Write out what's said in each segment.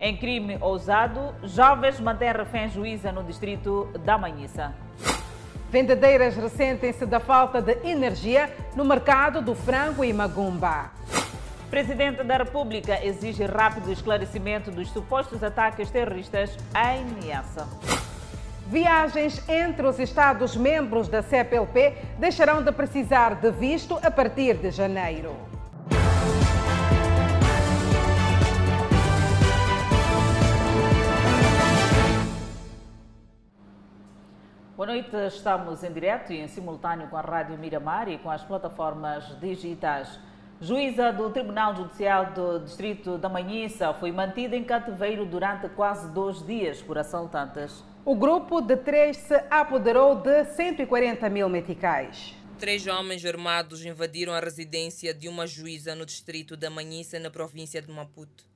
Em crime ousado, jovens mantêm refém juíza no distrito da Manhissa. Vendedeiras ressentem-se da falta de energia no mercado do frango e magumba. Presidente da República exige rápido esclarecimento dos supostos ataques terroristas em Niassa. Viagens entre os Estados-membros da CPLP deixarão de precisar de visto a partir de janeiro. Noite, estamos em direto e em simultâneo com a Rádio Miramar e com as plataformas digitais. Juíza do Tribunal Judicial do Distrito da Manhissa foi mantida em cativeiro durante quase dois dias por assaltantes. O grupo de três se apoderou de 140 mil meticais. Três homens armados invadiram a residência de uma juíza no distrito da Manhissa, na província de Maputo.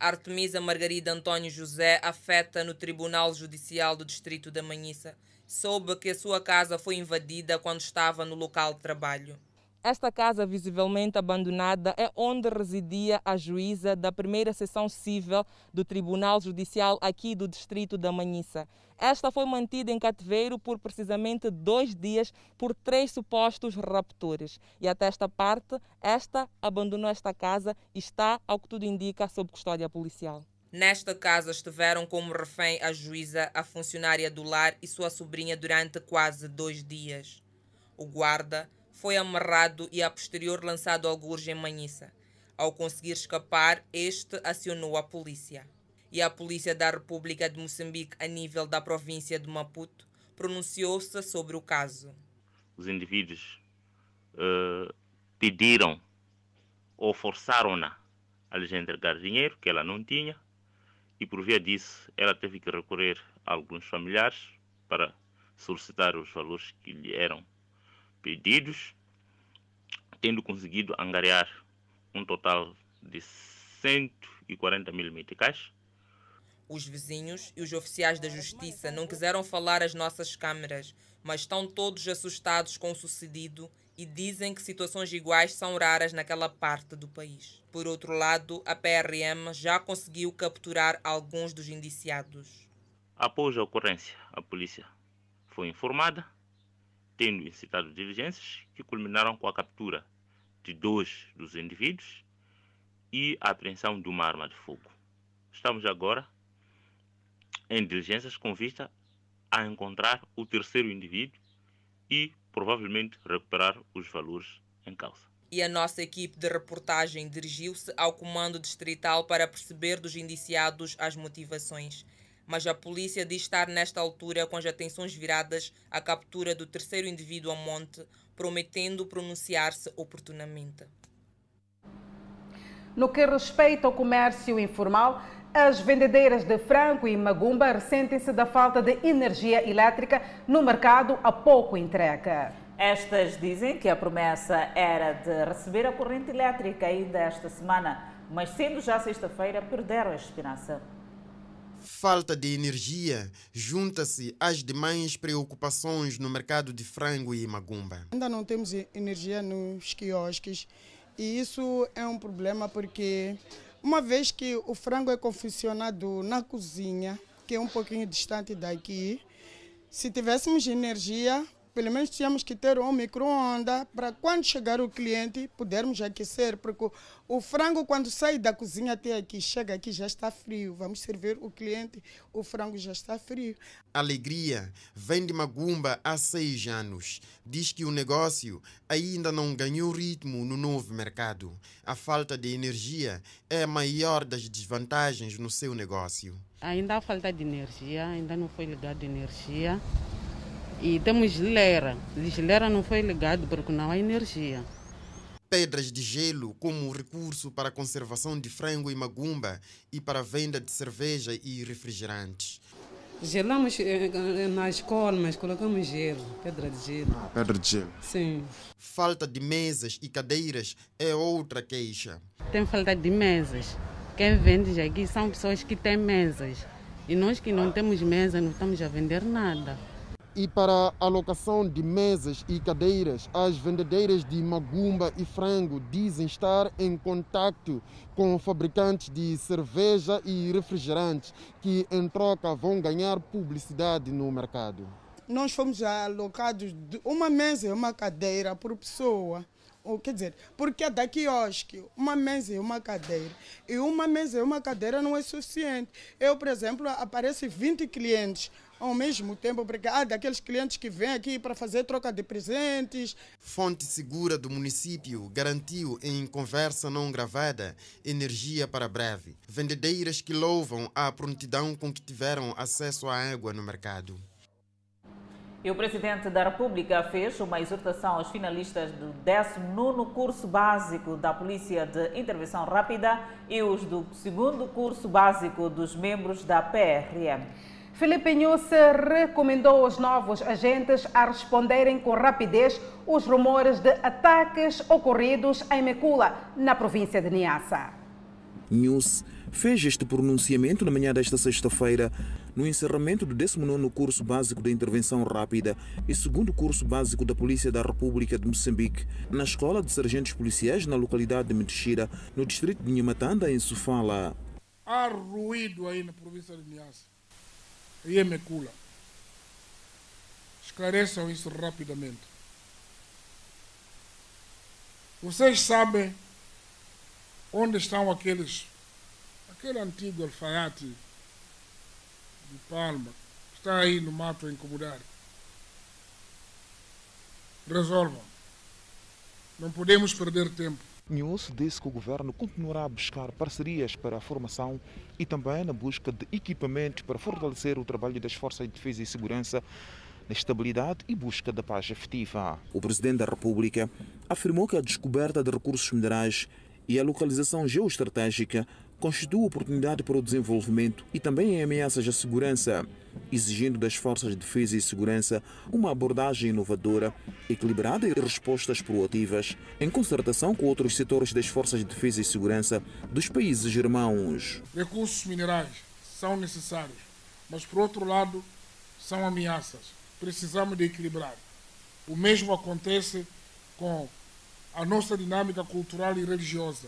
Artemisa Margarida Antônio José afeta no Tribunal Judicial do Distrito da Manhissa soube que a sua casa foi invadida quando estava no local de trabalho. Esta casa, visivelmente abandonada, é onde residia a juíza da primeira sessão civil do Tribunal Judicial aqui do Distrito da Manhissa. Esta foi mantida em cativeiro por precisamente dois dias por três supostos raptores. E até esta parte, esta abandonou esta casa e está, ao que tudo indica, sob custódia policial. Nesta casa estiveram como refém a juíza, a funcionária do lar e sua sobrinha durante quase dois dias. O guarda foi amarrado e a posterior lançado ao gurge em Manhissa. Ao conseguir escapar, este acionou a polícia. E a Polícia da República de Moçambique, a nível da província de Maputo, pronunciou-se sobre o caso. Os indivíduos uh, pediram ou forçaram-na a lhes entregar dinheiro que ela não tinha e por via disso ela teve que recorrer a alguns familiares para solicitar os valores que lhe eram pedidos, tendo conseguido angariar um total de 140 mil meticais. Os vizinhos e os oficiais da justiça não quiseram falar às nossas câmeras, mas estão todos assustados com o sucedido e dizem que situações iguais são raras naquela parte do país. Por outro lado, a PRM já conseguiu capturar alguns dos indiciados. Após a ocorrência, a polícia foi informada, tendo incitado diligências que culminaram com a captura de dois dos indivíduos e a apreensão de uma arma de fogo. Estamos agora em diligências com vista a encontrar o terceiro indivíduo e provavelmente recuperar os valores em causa. E a nossa equipe de reportagem dirigiu-se ao comando distrital para perceber dos indiciados as motivações. Mas a polícia diz estar nesta altura com as atenções viradas à captura do terceiro indivíduo a monte, prometendo pronunciar-se oportunamente. No que respeita ao comércio informal, as vendedeiras de frango e magumba ressentem-se da falta de energia elétrica no mercado a pouco entrega. Estas dizem que a promessa era de receber a corrente elétrica ainda esta semana, mas sendo já sexta-feira, perderam a esperança. Falta de energia junta-se às demais preocupações no mercado de frango e magumba. Ainda não temos energia nos quiosques e isso é um problema porque uma vez que o frango é confeccionado na cozinha, que é um pouquinho distante daqui, se tivéssemos energia, pelo menos tínhamos que ter um micro-ondas para quando chegar o cliente podermos aquecer, porque o frango quando sai da cozinha até aqui, chega aqui já está frio. Vamos servir o cliente, o frango já está frio. Alegria vem de Magumba há seis anos. Diz que o negócio ainda não ganhou ritmo no novo mercado. A falta de energia é a maior das desvantagens no seu negócio. Ainda há falta de energia, ainda não foi ligado energia. E temos geleira. A geleira não foi ligado porque não há energia. Pedras de gelo como recurso para a conservação de frango e magumba e para a venda de cerveja e refrigerantes. Gelamos eh, na escola, mas colocamos gelo, pedra de gelo. Ah, pedra de gelo? Sim. Falta de mesas e cadeiras é outra queixa. Tem falta de mesas. Quem vende aqui são pessoas que têm mesas. E nós que não temos mesa não estamos a vender nada. E para alocação de mesas e cadeiras, as vendedeiras de magumba e frango dizem estar em contato com fabricantes de cerveja e refrigerantes, que em troca vão ganhar publicidade no mercado. Nós fomos alocados de uma mesa e uma cadeira por pessoa. Ou, quer dizer, porque da quiosque, uma mesa e uma cadeira. E uma mesa e uma cadeira não é suficiente. Eu, por exemplo, aparece 20 clientes ao mesmo tempo, porque há daqueles clientes que vêm aqui para fazer troca de presentes. Fonte segura do município garantiu em conversa não gravada energia para breve. Vendedeiras que louvam a prontidão com que tiveram acesso à água no mercado. E o Presidente da República fez uma exortação aos finalistas do 19 curso básico da Polícia de Intervenção Rápida e os do segundo curso básico dos membros da PRM. Felipe Nhusse recomendou aos novos agentes a responderem com rapidez os rumores de ataques ocorridos em Mecula, na província de Niassa. News fez este pronunciamento na manhã desta sexta-feira no encerramento do 19 curso básico de intervenção rápida e segundo curso básico da Polícia da República de Moçambique, na Escola de Sargentos Policiais na localidade de Metixira, no distrito de Nhamatanda, em Sofala. Há ruído aí na província de Niassa e em Mecula. Esclareçam isso rapidamente. Vocês sabem onde estão aqueles, aquele antigo alfaiate de Palma, que está aí no mato a incomodar. Resolvam. Não podemos perder tempo. News disse que o governo continuará a buscar parcerias para a formação e também na busca de equipamentos para fortalecer o trabalho das forças de defesa e segurança na estabilidade e busca da paz efetiva. O presidente da República afirmou que a descoberta de recursos minerais e a localização geoestratégica constitui oportunidade para o desenvolvimento e também em ameaças à segurança, exigindo das forças de defesa e segurança uma abordagem inovadora, equilibrada e respostas proativas, em concertação com outros setores das forças de defesa e segurança dos países irmãos. Recursos minerais são necessários, mas por outro lado são ameaças. Precisamos de equilibrar. O mesmo acontece com a nossa dinâmica cultural e religiosa.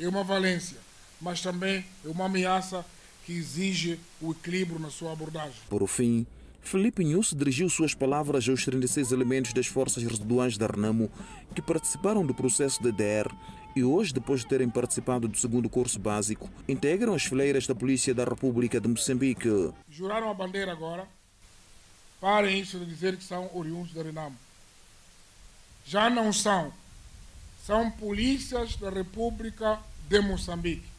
É uma valência mas também é uma ameaça que exige o equilíbrio na sua abordagem. Por fim, Felipe Nunes dirigiu suas palavras aos 36 elementos das forças residuais da Renamo que participaram do processo de DDR e hoje, depois de terem participado do segundo curso básico, integram as fileiras da Polícia da República de Moçambique. Juraram a bandeira agora. Parem isso de dizer que são oriundos da Renamo. Já não são. São polícias da República de Moçambique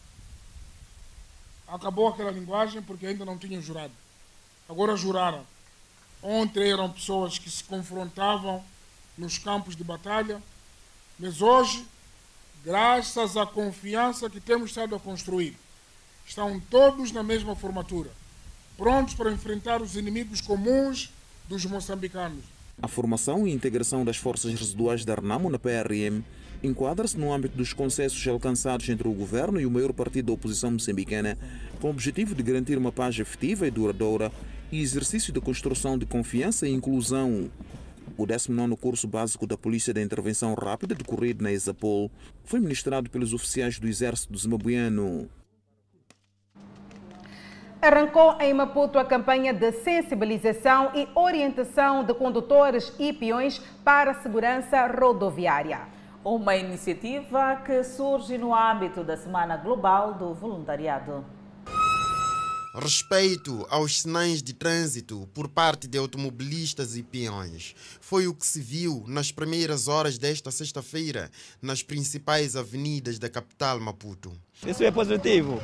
acabou aquela linguagem porque ainda não tinham jurado. Agora juraram. Ontem eram pessoas que se confrontavam nos campos de batalha, mas hoje, graças à confiança que temos estado a construir, estão todos na mesma formatura, prontos para enfrentar os inimigos comuns dos moçambicanos. A formação e integração das forças residuais da RNAMO na PRM enquadra-se no âmbito dos consensos alcançados entre o governo e o maior partido da oposição moçambicana, com o objetivo de garantir uma paz efetiva e duradoura e exercício da construção de confiança e inclusão. O 19 curso básico da Polícia da Intervenção Rápida, decorrido na Exapol, foi ministrado pelos oficiais do Exército Zimbabuiano. Arrancou em Maputo a campanha de sensibilização e orientação de condutores e peões para a segurança rodoviária. Uma iniciativa que surge no âmbito da Semana Global do Voluntariado. Respeito aos sinais de trânsito por parte de automobilistas e peões foi o que se viu nas primeiras horas desta sexta-feira nas principais avenidas da capital Maputo. Isso é positivo.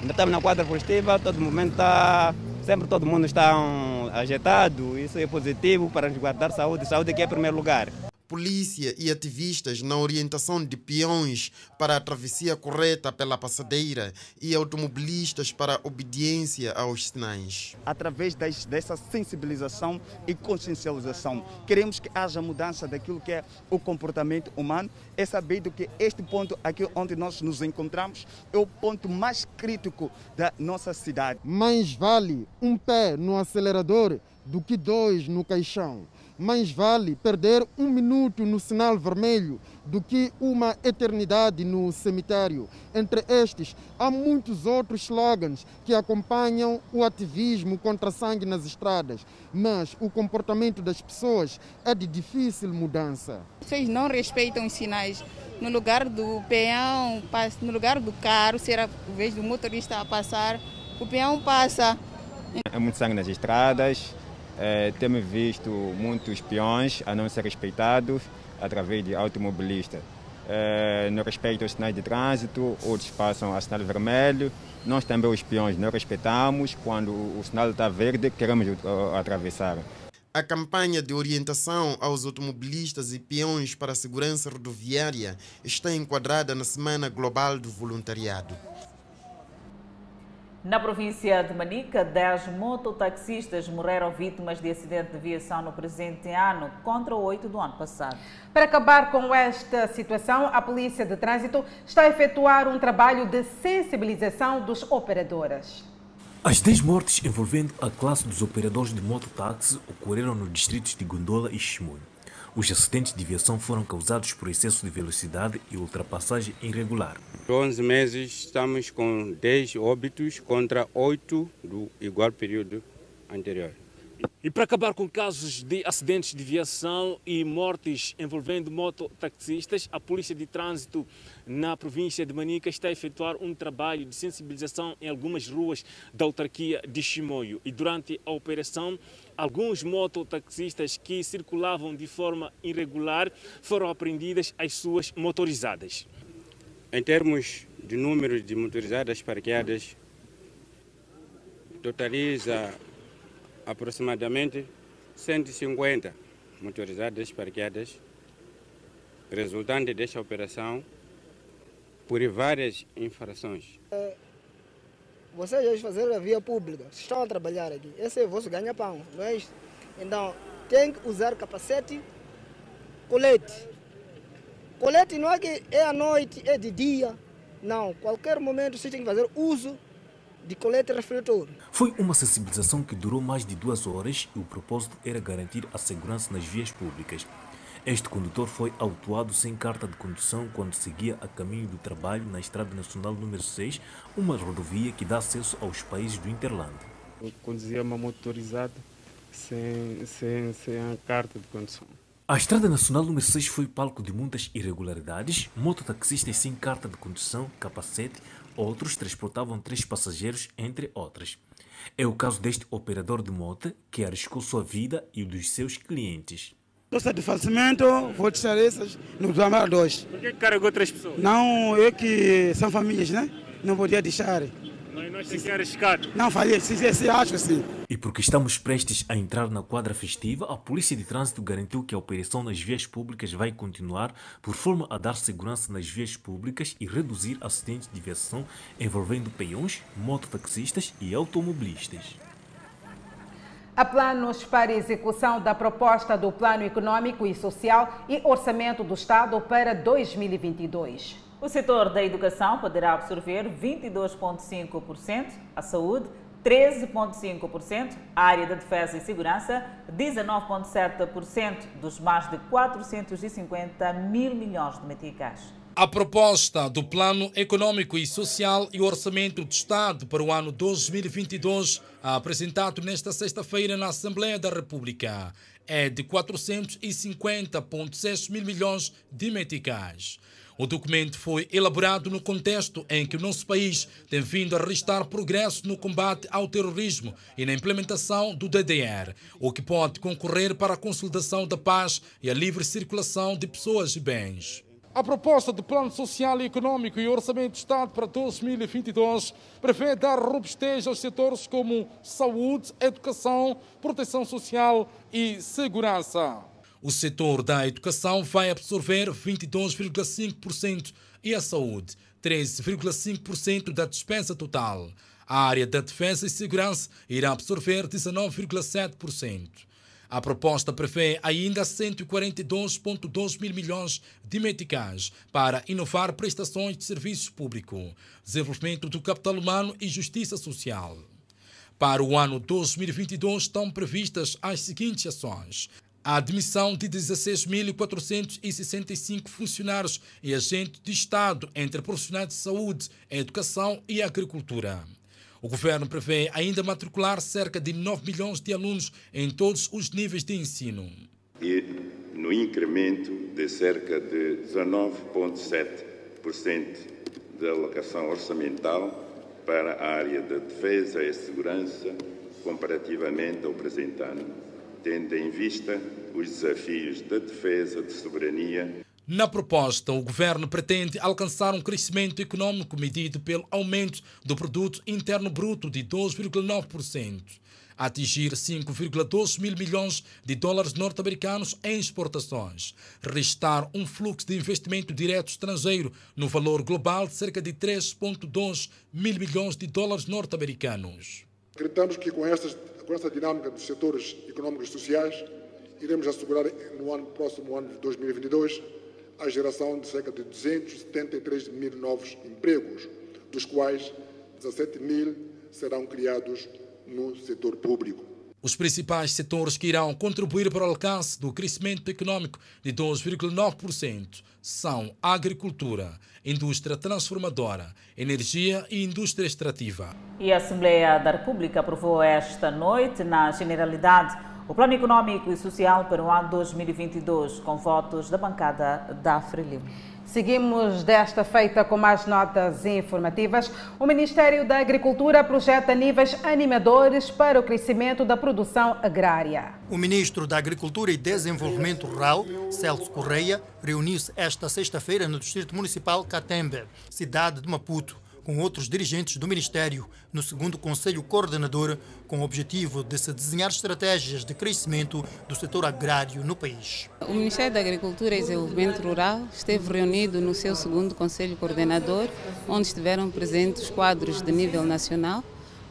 Ainda estamos na quadra positiva, todo momento está. Sempre todo mundo está um, ajeitado. Isso é positivo para nos guardar saúde. Saúde que é primeiro lugar. Polícia e ativistas na orientação de peões para a travessia correta pela passadeira e automobilistas para a obediência aos sinais. Através das, dessa sensibilização e consciencialização, queremos que haja mudança daquilo que é o comportamento humano. É sabido que este ponto aqui onde nós nos encontramos é o ponto mais crítico da nossa cidade. Mais vale um pé no acelerador do que dois no caixão mais vale perder um minuto no sinal vermelho do que uma eternidade no cemitério. Entre estes, há muitos outros slogans que acompanham o ativismo contra sangue nas estradas, mas o comportamento das pessoas é de difícil mudança. Vocês não respeitam os sinais. No lugar do peão, no lugar do carro, se era o vez do motorista a passar, o peão passa. É muito sangue nas estradas, é, temos visto muitos peões a não ser respeitados através de automobilistas. É, no respeito aos sinais de trânsito, outros passam a sinal vermelho. Nós também, os peões, não respeitamos. Quando o sinal está verde, queremos atravessar. A campanha de orientação aos automobilistas e peões para a segurança rodoviária está enquadrada na Semana Global do Voluntariado. Na província de Manica, 10 mototaxistas morreram vítimas de acidente de viação no presente ano, contra 8 do ano passado. Para acabar com esta situação, a Polícia de Trânsito está a efetuar um trabalho de sensibilização dos operadores. As 10 mortes envolvendo a classe dos operadores de mototáxi ocorreram nos distritos de Gondola e Chimoio. Os acidentes de viação foram causados por excesso de velocidade e ultrapassagem irregular. Por 11 meses estamos com 10 óbitos contra 8 do igual período anterior. E para acabar com casos de acidentes de viação e mortes envolvendo mototaxistas, a Polícia de Trânsito na província de Manica está a efetuar um trabalho de sensibilização em algumas ruas da autarquia de Chimoio. E durante a operação, alguns mototaxistas que circulavam de forma irregular foram apreendidas as suas motorizadas. Em termos de número de motorizadas parqueadas, totaliza aproximadamente 150 motorizadas parqueadas, resultante desta operação por várias infrações. É, vocês fazer a via pública, estão a trabalhar aqui, esse é o vosso ganha-pão, não é isso? Então, tem que usar capacete, colete. Colete não é que é à noite, é de dia, não. Qualquer momento você tem que fazer uso de colete refletor. Foi uma sensibilização que durou mais de duas horas e o propósito era garantir a segurança nas vias públicas. Este condutor foi autuado sem carta de condução quando seguia a caminho do trabalho na Estrada Nacional número 6, uma rodovia que dá acesso aos países do Interlândia. Eu conduzia uma motorizada sem, sem, sem a carta de condução. A Estrada Nacional número 6 foi palco de muitas irregularidades, mototaxistas sem carta de condução, capacete, Outros transportavam três passageiros, entre outras. É o caso deste operador de moto que arriscou sua vida e o dos seus clientes. Estou de falecimento, vou deixar essas no Zamar 2. Por que carregou três pessoas? Não, é que são famílias, né? Não podia deixar. Mas nós temos que arriscado. Não, falei, se, se, acho sim. E porque estamos prestes a entrar na quadra festiva, a Polícia de Trânsito garantiu que a operação nas vias públicas vai continuar por forma a dar segurança nas vias públicas e reduzir acidentes de viação envolvendo peões, mototaxistas e automobilistas. Há planos para execução da proposta do Plano Econômico e Social e Orçamento do Estado para 2022. O setor da educação poderá absorver 22,5%, a saúde 13,5%, a área da defesa e segurança 19,7% dos mais de 450 mil milhões de meticais. A proposta do Plano Econômico e Social e Orçamento do Estado para o ano 2022, apresentado nesta sexta-feira na Assembleia da República, é de 450,6 mil milhões de meticais. O documento foi elaborado no contexto em que o nosso país tem vindo a registrar progresso no combate ao terrorismo e na implementação do DDR, o que pode concorrer para a consolidação da paz e a livre circulação de pessoas e bens. A proposta do Plano Social e Econômico e Orçamento de Estado para 2022 prevê dar robustez aos setores como saúde, educação, proteção social e segurança. O setor da educação vai absorver 22,5% e a saúde 13,5% da despesa total. A área da defesa e segurança irá absorver 19,7%. A proposta prevê ainda 142,2 mil milhões de meticais para inovar prestações de serviços públicos, desenvolvimento do capital humano e justiça social. Para o ano 2022 estão previstas as seguintes ações: a admissão de 16.465 funcionários e agentes de Estado entre profissionais de saúde, educação e agricultura. O governo prevê ainda matricular cerca de 9 milhões de alunos em todos os níveis de ensino. E no incremento de cerca de 19,7% da alocação orçamental para a área da defesa e segurança comparativamente ao presente ano, tendo em vista os desafios da defesa de soberania na proposta, o governo pretende alcançar um crescimento econômico medido pelo aumento do produto interno bruto de 2,9%, atingir 5,2 mil milhões de dólares norte-americanos em exportações, restar um fluxo de investimento direto estrangeiro no valor global de cerca de 3,2 mil milhões de dólares norte-americanos. Acreditamos que com esta, com esta dinâmica dos setores econômicos e sociais, iremos assegurar no ano próximo ano de 2022 a geração de cerca de 273 mil novos empregos, dos quais 17 mil serão criados no setor público. Os principais setores que irão contribuir para o alcance do crescimento econômico de 2,9% são a agricultura, indústria transformadora, energia e indústria extrativa. E a Assembleia da República aprovou esta noite, na Generalidade, o Plano Econômico e Social para o ano 2022, com votos da bancada da Frelimo. Seguimos desta feita com mais notas informativas. O Ministério da Agricultura projeta níveis animadores para o crescimento da produção agrária. O ministro da Agricultura e Desenvolvimento Rural, Celso Correia, reuniu-se esta sexta-feira no Distrito Municipal Catembe, cidade de Maputo com outros dirigentes do Ministério no segundo Conselho Coordenador, com o objetivo de se desenhar estratégias de crescimento do setor agrário no país. O Ministério da Agricultura e Desenvolvimento Rural esteve reunido no seu segundo Conselho Coordenador, onde estiveram presentes quadros de nível nacional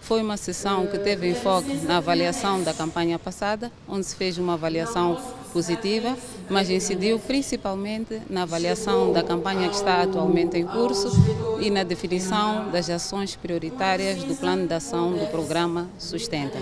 foi uma sessão que teve enfoque na avaliação da campanha passada, onde se fez uma avaliação positiva, mas incidiu principalmente na avaliação da campanha que está atualmente em curso e na definição das ações prioritárias do plano de ação do programa Sustenta.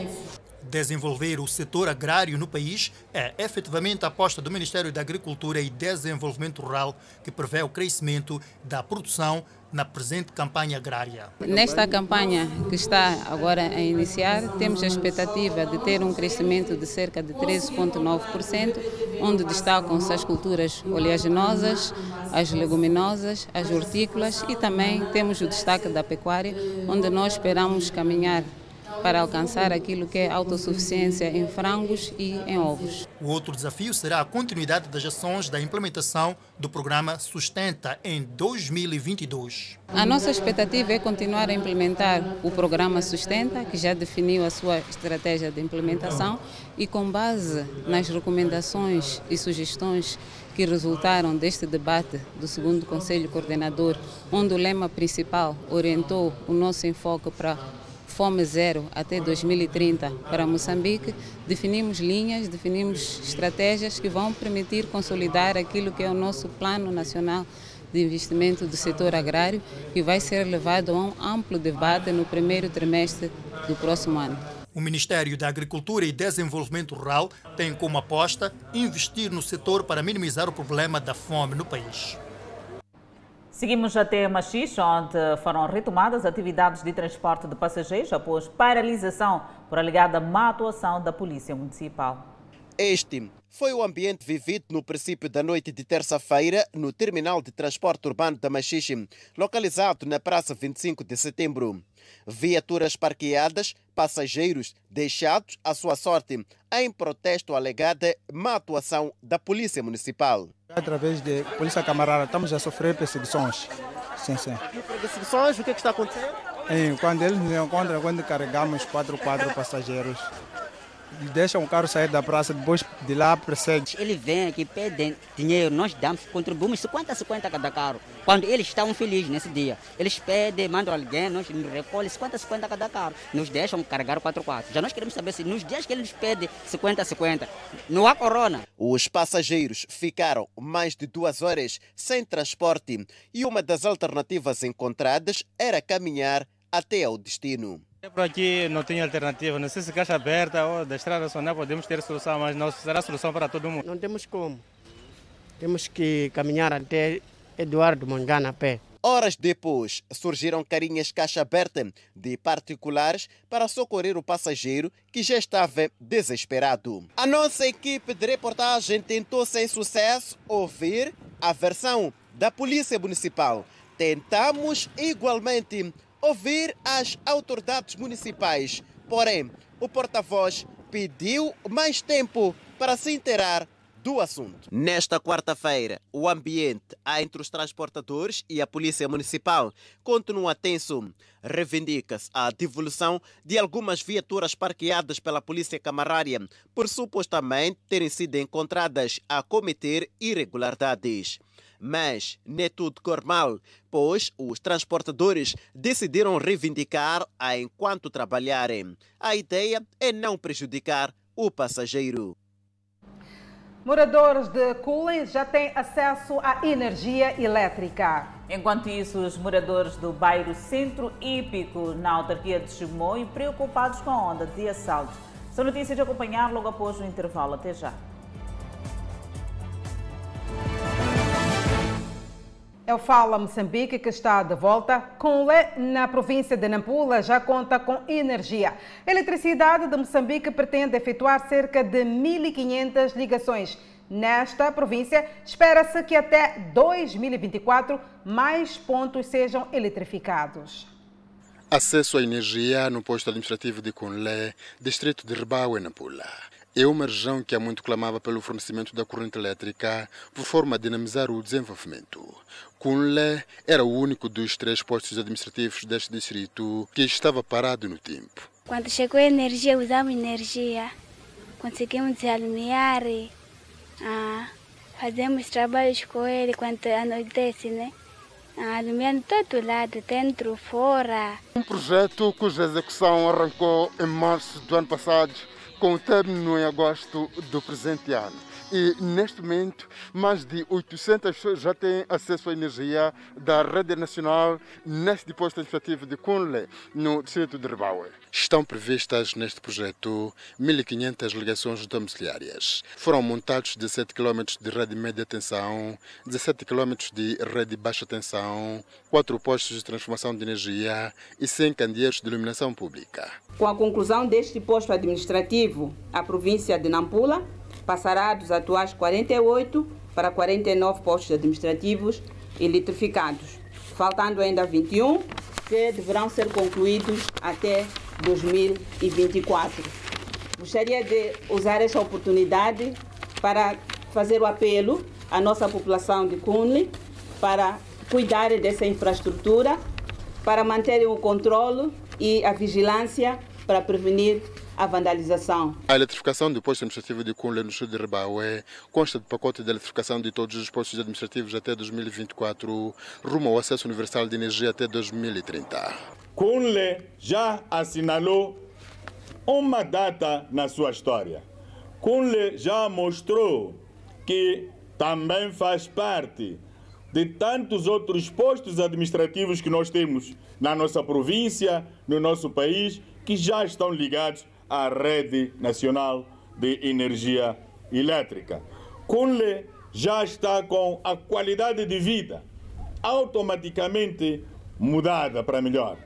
Desenvolver o setor agrário no país é efetivamente a aposta do Ministério da Agricultura e Desenvolvimento Rural, que prevê o crescimento da produção na presente campanha agrária. Nesta campanha que está agora a iniciar, temos a expectativa de ter um crescimento de cerca de 13,9%, onde destacam-se as culturas oleaginosas, as leguminosas, as hortícolas e também temos o destaque da pecuária, onde nós esperamos caminhar para alcançar aquilo que é autossuficiência em frangos e em ovos. O outro desafio será a continuidade das ações da implementação do programa Sustenta em 2022. A nossa expectativa é continuar a implementar o programa Sustenta, que já definiu a sua estratégia de implementação, e com base nas recomendações e sugestões que resultaram deste debate do segundo Conselho Coordenador, onde o lema principal orientou o nosso enfoque para Fome Zero até 2030 para Moçambique, definimos linhas, definimos estratégias que vão permitir consolidar aquilo que é o nosso Plano Nacional de Investimento do Setor Agrário, que vai ser levado a um amplo debate no primeiro trimestre do próximo ano. O Ministério da Agricultura e Desenvolvimento Rural tem como aposta investir no setor para minimizar o problema da fome no país. Seguimos até Machixe, onde foram retomadas atividades de transporte de passageiros após paralisação por alegada má atuação da Polícia Municipal. Este foi o ambiente vivido no princípio da noite de terça-feira no terminal de transporte urbano da Machixe, localizado na Praça 25 de Setembro. Viaturas parqueadas, passageiros deixados à sua sorte, em protesto alegada má atuação da Polícia Municipal. Através de Polícia Camarada, estamos a sofrer perseguições. Sim, sim. Perseguições? O que, é que está acontecendo? É, quando eles nos encontram, quando carregamos quatro, quatro passageiros, deixam o carro sair da praça, depois de lá persegue. Ele vem aqui, pede dinheiro, nós damos, contribuímos 50 50 cada carro. Quando eles estão felizes nesse dia, eles pedem, mandam alguém, nós recolhem 50 50 cada carro, nos deixam carregar o 4x4. Já nós queremos saber se nos dias que eles pedem 50 50, não há corona. Os passageiros ficaram mais de duas horas sem transporte e uma das alternativas encontradas era caminhar até ao destino. Por aqui não tem alternativa, não sei se caixa aberta ou da estrada nacional podemos ter solução, mas não será solução para todo mundo. Não temos como. Temos que caminhar até Eduardo Mongana a pé. Horas depois, surgiram carinhas caixa aberta de particulares para socorrer o passageiro que já estava desesperado. A nossa equipe de reportagem tentou sem sucesso ouvir a versão da Polícia Municipal. Tentamos igualmente ouvir as autoridades municipais, porém, o porta-voz pediu mais tempo para se inteirar do assunto. Nesta quarta-feira, o ambiente entre os transportadores e a Polícia Municipal continua tenso. Reivindica-se a devolução de algumas viaturas parqueadas pela Polícia Camarária por supostamente terem sido encontradas a cometer irregularidades. Mas nem tudo cor mal, pois os transportadores decidiram reivindicar a enquanto trabalharem. A ideia é não prejudicar o passageiro. Moradores de Cullen já têm acesso à energia elétrica. Enquanto isso, os moradores do bairro Centro Hípico, na autarquia de Chimoio, preocupados com a onda de assaltos. São notícias de acompanhar logo após o intervalo. Até já. É o Fala Moçambique que está de volta. Conlé, na província de Nampula, já conta com energia. A eletricidade de Moçambique pretende efetuar cerca de 1.500 ligações. Nesta província, espera-se que até 2024 mais pontos sejam eletrificados. Acesso à energia no posto administrativo de Conlé, distrito de Ribaue, Nampula. É uma região que há muito clamava pelo fornecimento da corrente elétrica por forma a dinamizar o desenvolvimento. Kunle era o único dos três postos administrativos deste distrito que estava parado no tempo. Quando chegou a energia, usamos energia. Conseguimos desalumiar, ah, fazemos trabalhos com ele quando anoitece, né? Ah, alumiando todo lado, dentro, fora. Um projeto cuja execução arrancou em março do ano passado com o término em agosto do presente ano. E neste momento, mais de 800 pessoas já têm acesso à energia da rede nacional neste posto administrativo de Kunle, no distrito de Ribaue. Estão previstas neste projeto 1.500 ligações domiciliárias. Foram montados 17 km de rede média tensão, 17 km de rede baixa tensão, 4 postos de transformação de energia e 100 candeeiros de iluminação pública. Com a conclusão deste posto administrativo, a província de Nampula passará dos atuais 48 para 49 postos administrativos eletrificados, faltando ainda 21 que deverão ser concluídos até 2024. Gostaria de usar esta oportunidade para fazer o apelo à nossa população de Cunli para cuidarem dessa infraestrutura, para manterem o controle e a vigilância para prevenir a vandalização. A eletrificação do posto administrativo de Cunle no sul de Ribaue consta do pacote de eletrificação de todos os postos administrativos até 2024, rumo ao acesso universal de energia até 2030. Cunle já assinalou uma data na sua história. Cunle já mostrou que também faz parte de tantos outros postos administrativos que nós temos na nossa província, no nosso país, que já estão ligados à rede nacional de energia elétrica. Cunle já está com a qualidade de vida automaticamente mudada para melhor.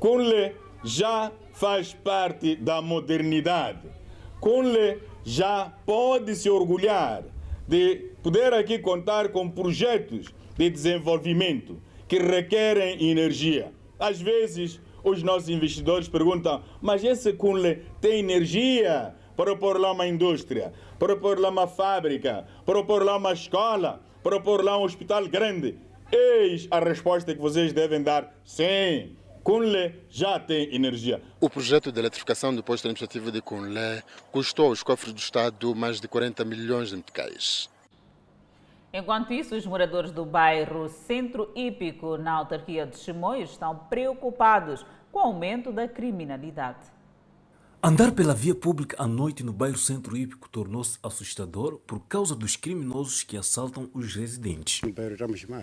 Cunle já faz parte da modernidade. Cunle já pode se orgulhar de poder aqui contar com projetos de desenvolvimento que requerem energia. Às vezes, os nossos investidores perguntam: mas esse Kunle tem energia para pôr lá uma indústria, para pôr lá uma fábrica, para pôr lá uma escola, para pôr lá um hospital grande? Eis a resposta que vocês devem dar: sim, Conle já tem energia. O projeto de eletrificação do posto administrativo de Conle custou aos cofres do Estado mais de 40 milhões de meticais. Enquanto isso, os moradores do bairro Centro Hípico, na autarquia de Chimoio, estão preocupados com o aumento da criminalidade. Andar pela via pública à noite no bairro Centro Hípico tornou-se assustador por causa dos criminosos que assaltam os residentes. No bairro estamos mal.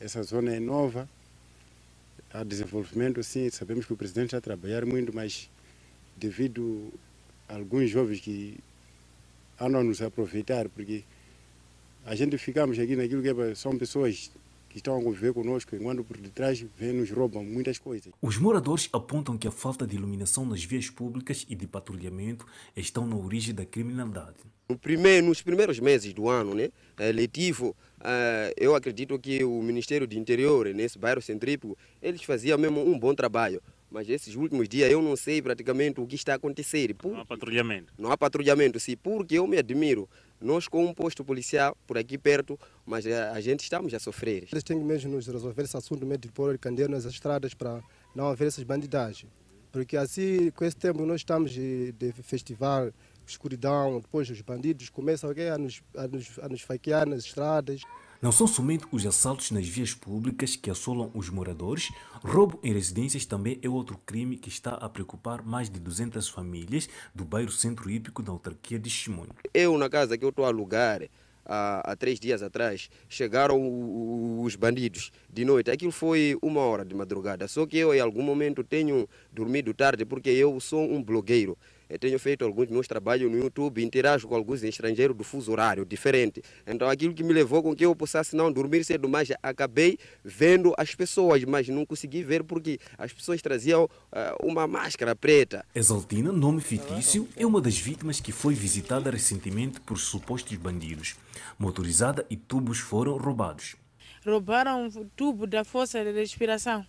Essa zona é nova, há desenvolvimento sim, sabemos que o presidente está a trabalhar muito, mas devido a alguns jovens que andam a nos aproveitar, porque a gente ficamos aqui naquilo que é, são pessoas que estão a conviver conosco, enquanto por detrás vêm nos roubam muitas coisas. Os moradores apontam que a falta de iluminação nas vias públicas e de patrulhamento estão na origem da criminalidade. No primeiro, nos primeiros meses do ano né, letivo, uh, eu acredito que o Ministério do Interior, nesse bairro centrípico, eles faziam mesmo um bom trabalho. Mas esses últimos dias eu não sei praticamente o que está a acontecer. Por... Não há patrulhamento. Não há patrulhamento, sim, porque eu me admiro. Nós com um posto policial por aqui perto, mas a, a gente estamos a sofrer. Eles têm mesmo nos resolver esse assunto mesmo de pôr candeeiro nas estradas para não haver essas bandidagens. Porque assim, com esse tempo nós estamos de, de festival, escuridão, depois os bandidos começam okay, a, nos, a, nos, a nos faquear nas estradas. Não são somente os assaltos nas vias públicas que assolam os moradores, roubo em residências também é outro crime que está a preocupar mais de 200 famílias do bairro Centro Hípico da autarquia de Chimonho. Eu, na casa que eu estou a alugar, há, há, três dias atrás, chegaram os bandidos de noite. Aquilo foi uma hora de madrugada. Só que eu, em algum momento, tenho dormido tarde porque eu sou um blogueiro. Eu tenho feito alguns meus trabalhos no YouTube, interajo com alguns estrangeiros do fuso horário diferente. Então aquilo que me levou com que eu possa não dormir cedo, mas acabei vendo as pessoas, mas não consegui ver porque as pessoas traziam uh, uma máscara preta. Exaltina, nome fictício, é uma das vítimas que foi visitada recentemente por supostos bandidos. Motorizada e tubos foram roubados. Roubaram o tubo da força de respiração.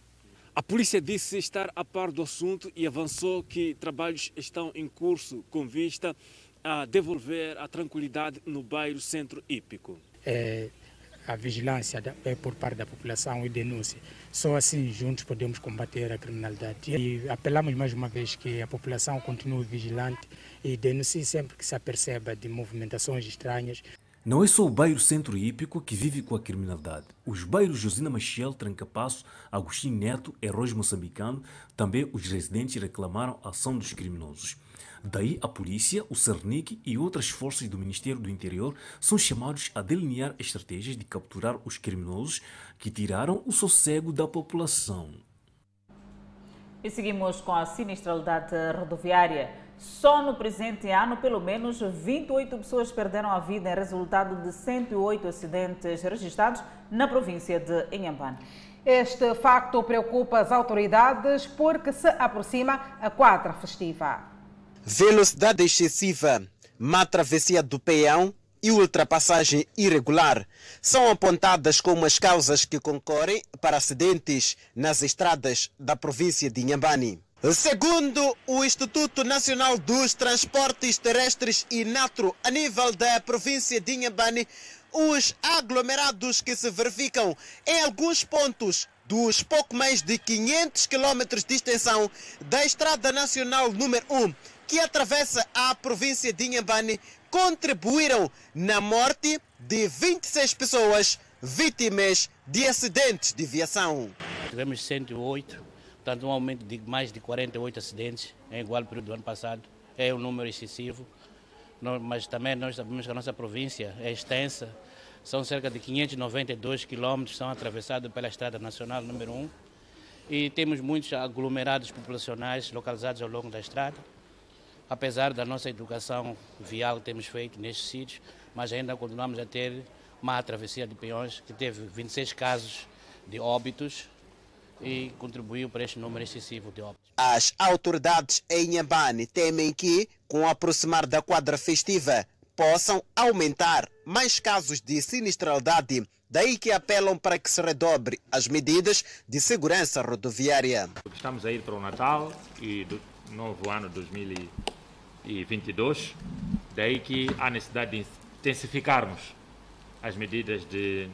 A polícia disse estar a par do assunto e avançou que trabalhos estão em curso com vista a devolver a tranquilidade no bairro Centro Hípico. É, a vigilância é por parte da população e denúncia. Só assim juntos podemos combater a criminalidade. E apelamos mais uma vez que a população continue vigilante e denuncie sempre que se aperceba de movimentações estranhas. Não é só o bairro Centro Hípico que vive com a criminalidade. Os bairros Josina Machiel, Trancapasso, Agostinho Neto Arroz Moçambicano, também os residentes reclamaram a ação dos criminosos. Daí a polícia, o Cernic e outras forças do Ministério do Interior são chamados a delinear estratégias de capturar os criminosos que tiraram o sossego da população. E seguimos com a sinistralidade rodoviária. Só no presente ano, pelo menos 28 pessoas perderam a vida em resultado de 108 acidentes registrados na província de Inhambane. Este facto preocupa as autoridades porque se aproxima a quadra festiva. Velocidade excessiva, má travessia do peão e ultrapassagem irregular são apontadas como as causas que concorrem para acidentes nas estradas da província de Inhambane. Segundo o Instituto Nacional dos Transportes Terrestres e Natro, a nível da província de Inhambane, os aglomerados que se verificam em alguns pontos dos pouco mais de 500 quilômetros de extensão da Estrada Nacional número 1, que atravessa a província de Inhambane, contribuíram na morte de 26 pessoas vítimas de acidentes de viação. Tivemos 108 Portanto, um aumento de mais de 48 acidentes em igual período do ano passado. É um número excessivo, mas também nós sabemos que a nossa província é extensa. São cerca de 592 quilômetros são atravessados pela Estrada Nacional número 1 e temos muitos aglomerados populacionais localizados ao longo da estrada. Apesar da nossa educação vial que temos feito nestes sítios, mas ainda continuamos a ter uma travessia de peões que teve 26 casos de óbitos e contribuiu para este número excessivo de óbitos. As autoridades em Inhambane temem que, com o aproximar da quadra festiva, possam aumentar mais casos de sinistralidade. Daí que apelam para que se redobre as medidas de segurança rodoviária. Estamos a ir para o Natal e do novo ano 2022. Daí que há necessidade de intensificarmos as medidas de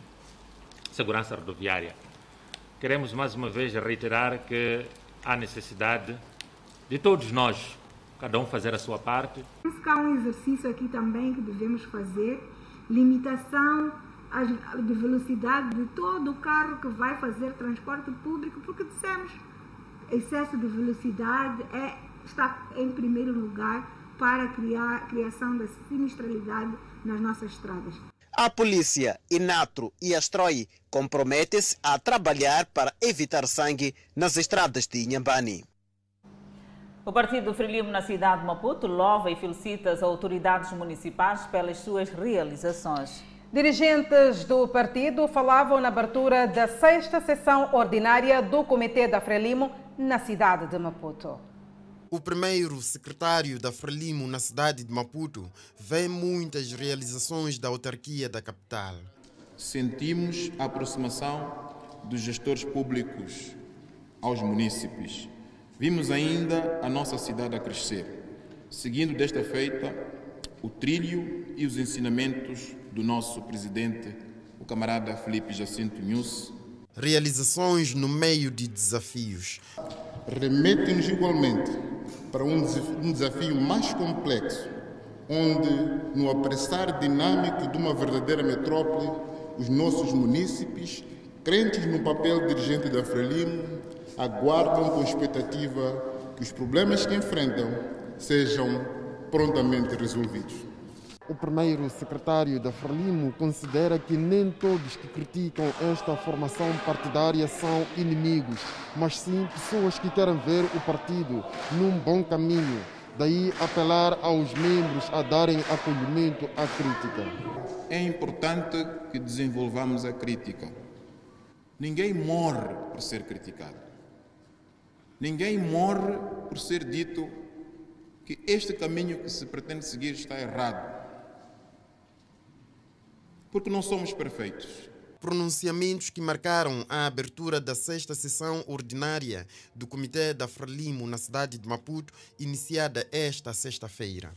segurança rodoviária. Queremos mais uma vez reiterar que há necessidade de todos nós, cada um fazer a sua parte. Penso que há um exercício aqui também que devemos fazer, limitação de velocidade de todo o carro que vai fazer transporte público, porque dissemos excesso de velocidade é, está em primeiro lugar para criar criação da sinistralidade nas nossas estradas. A polícia, Inatro e Astroi comprometem-se a trabalhar para evitar sangue nas estradas de Inhambane. O Partido Frelimo na cidade de Maputo louva e felicita as autoridades municipais pelas suas realizações. Dirigentes do partido falavam na abertura da sexta sessão ordinária do Comitê da Frelimo na cidade de Maputo. O primeiro secretário da Frelimo na cidade de Maputo vê muitas realizações da autarquia da capital. Sentimos a aproximação dos gestores públicos aos munícipes. Vimos ainda a nossa cidade a crescer, seguindo desta feita o trilho e os ensinamentos do nosso presidente, o camarada Felipe Jacinto Nunes. Realizações no meio de desafios. Remetem-nos igualmente para um desafio mais complexo, onde, no apressar dinâmico de uma verdadeira metrópole, os nossos munícipes, crentes no papel dirigente da Frelimo, aguardam com expectativa que os problemas que enfrentam sejam prontamente resolvidos. O primeiro secretário da Frelimo considera que nem todos que criticam esta formação partidária são inimigos, mas sim pessoas que querem ver o partido num bom caminho. Daí apelar aos membros a darem acolhimento à crítica. É importante que desenvolvamos a crítica. Ninguém morre por ser criticado. Ninguém morre por ser dito que este caminho que se pretende seguir está errado porque não somos perfeitos. Pronunciamentos que marcaram a abertura da sexta sessão ordinária do Comitê da Frelimo na cidade de Maputo, iniciada esta sexta-feira.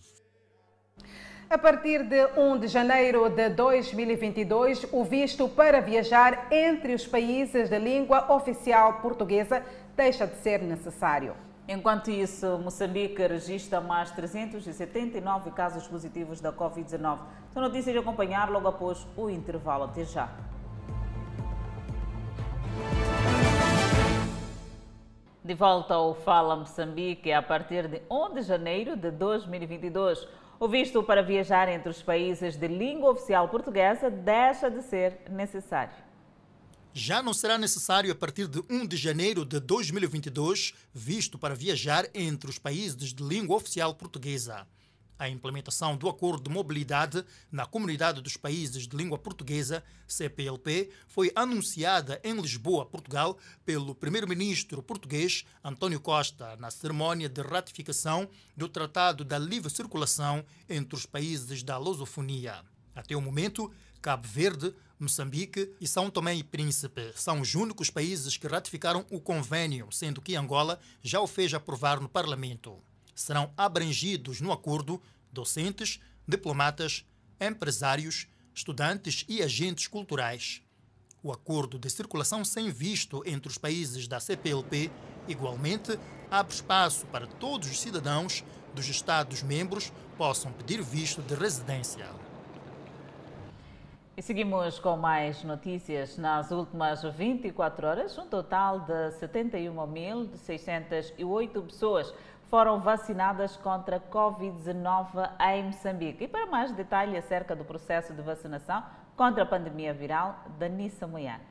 A partir de 1 de janeiro de 2022, o visto para viajar entre os países de língua oficial portuguesa deixa de ser necessário. Enquanto isso, Moçambique registra mais 379 casos positivos da Covid-19. São notícias de acompanhar logo após o intervalo. Até já. De volta ao Fala Moçambique, a partir de 1 de janeiro de 2022, o visto para viajar entre os países de língua oficial portuguesa deixa de ser necessário já não será necessário a partir de 1 de janeiro de 2022 visto para viajar entre os países de língua oficial portuguesa. A implementação do Acordo de Mobilidade na Comunidade dos Países de Língua Portuguesa, CPLP, foi anunciada em Lisboa, Portugal, pelo primeiro-ministro português António Costa na cerimônia de ratificação do Tratado da Livre Circulação entre os países da lusofonia. Até o momento, Cabo Verde, Moçambique e São Tomé e Príncipe são os únicos países que ratificaram o convênio, sendo que Angola já o fez aprovar no Parlamento. Serão abrangidos no acordo docentes, diplomatas, empresários, estudantes e agentes culturais. O acordo de circulação sem visto entre os países da CPLP, igualmente, abre espaço para todos os cidadãos dos Estados-membros possam pedir visto de residência. E seguimos com mais notícias. Nas últimas 24 horas, um total de 71.608 pessoas foram vacinadas contra a Covid-19 em Moçambique. E para mais detalhe acerca do processo de vacinação contra a pandemia viral, Danissa Moiana.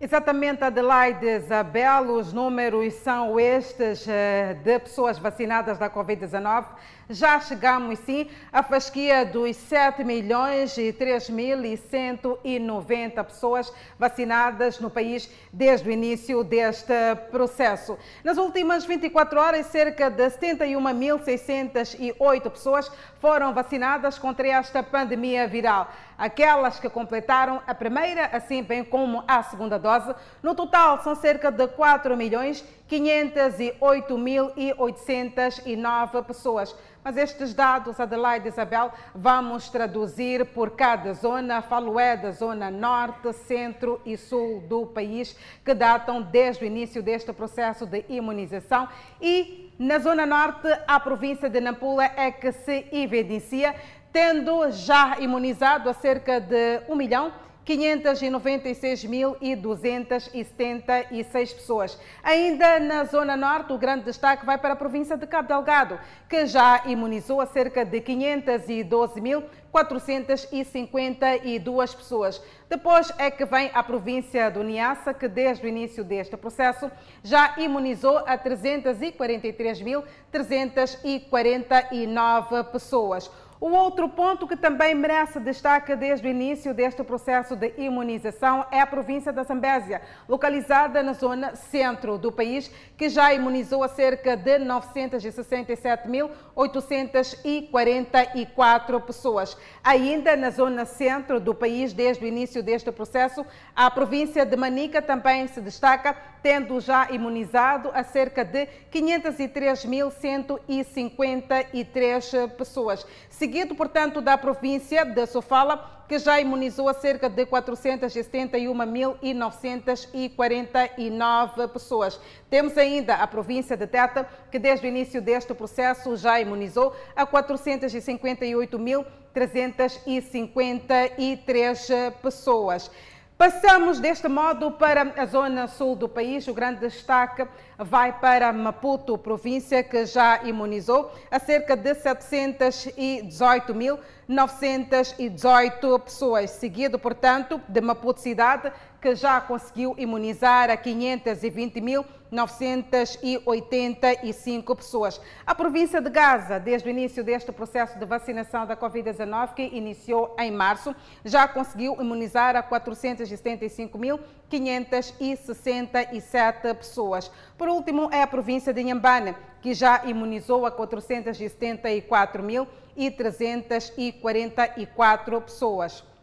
Exatamente, Adelaide Isabel, os números são estes eh, de pessoas vacinadas da Covid-19. Já chegamos, sim, à fasquia dos 7 milhões e 3.190 pessoas vacinadas no país desde o início deste processo. Nas últimas 24 horas, cerca de 71.608 pessoas foram vacinadas contra esta pandemia viral. aquelas que completaram a primeira, assim bem como a segunda dose. No total, são cerca de 4 milhões 508.809 pessoas. Mas estes dados, Adelaide Isabel, vamos traduzir por cada zona, falo é da zona norte, centro e sul do país, que datam desde o início deste processo de imunização. E na zona norte, a província de Nampula é que se evidencia, tendo já imunizado a cerca de 1 milhão 596.276 pessoas. Ainda na Zona Norte, o grande destaque vai para a província de Cabo Delgado, que já imunizou a cerca de 512.452 pessoas. Depois é que vem a província do Niassa, que desde o início deste processo já imunizou a 343.349 pessoas. O outro ponto que também merece destaque desde o início deste processo de imunização é a província da Zambésia, localizada na zona centro do país, que já imunizou a cerca de 967.844 pessoas. Ainda na zona centro do país, desde o início deste processo, a província de Manica também se destaca, tendo já imunizado a cerca de 503.153 pessoas seguido, portanto, da província de Sofala, que já imunizou cerca de 471.949 pessoas. Temos ainda a província de Teta, que desde o início deste processo já imunizou a 458.353 pessoas. Passamos deste modo para a zona sul do país. O grande destaque vai para Maputo, província que já imunizou a cerca de 718.918 pessoas, seguido, portanto, de Maputo cidade, que já conseguiu imunizar a 520.985 pessoas. A província de Gaza, desde o início deste processo de vacinação da Covid-19, que iniciou em março, já conseguiu imunizar a 475.567 pessoas. Por último, é a província de Inhambane, que já imunizou a 474.344 pessoas.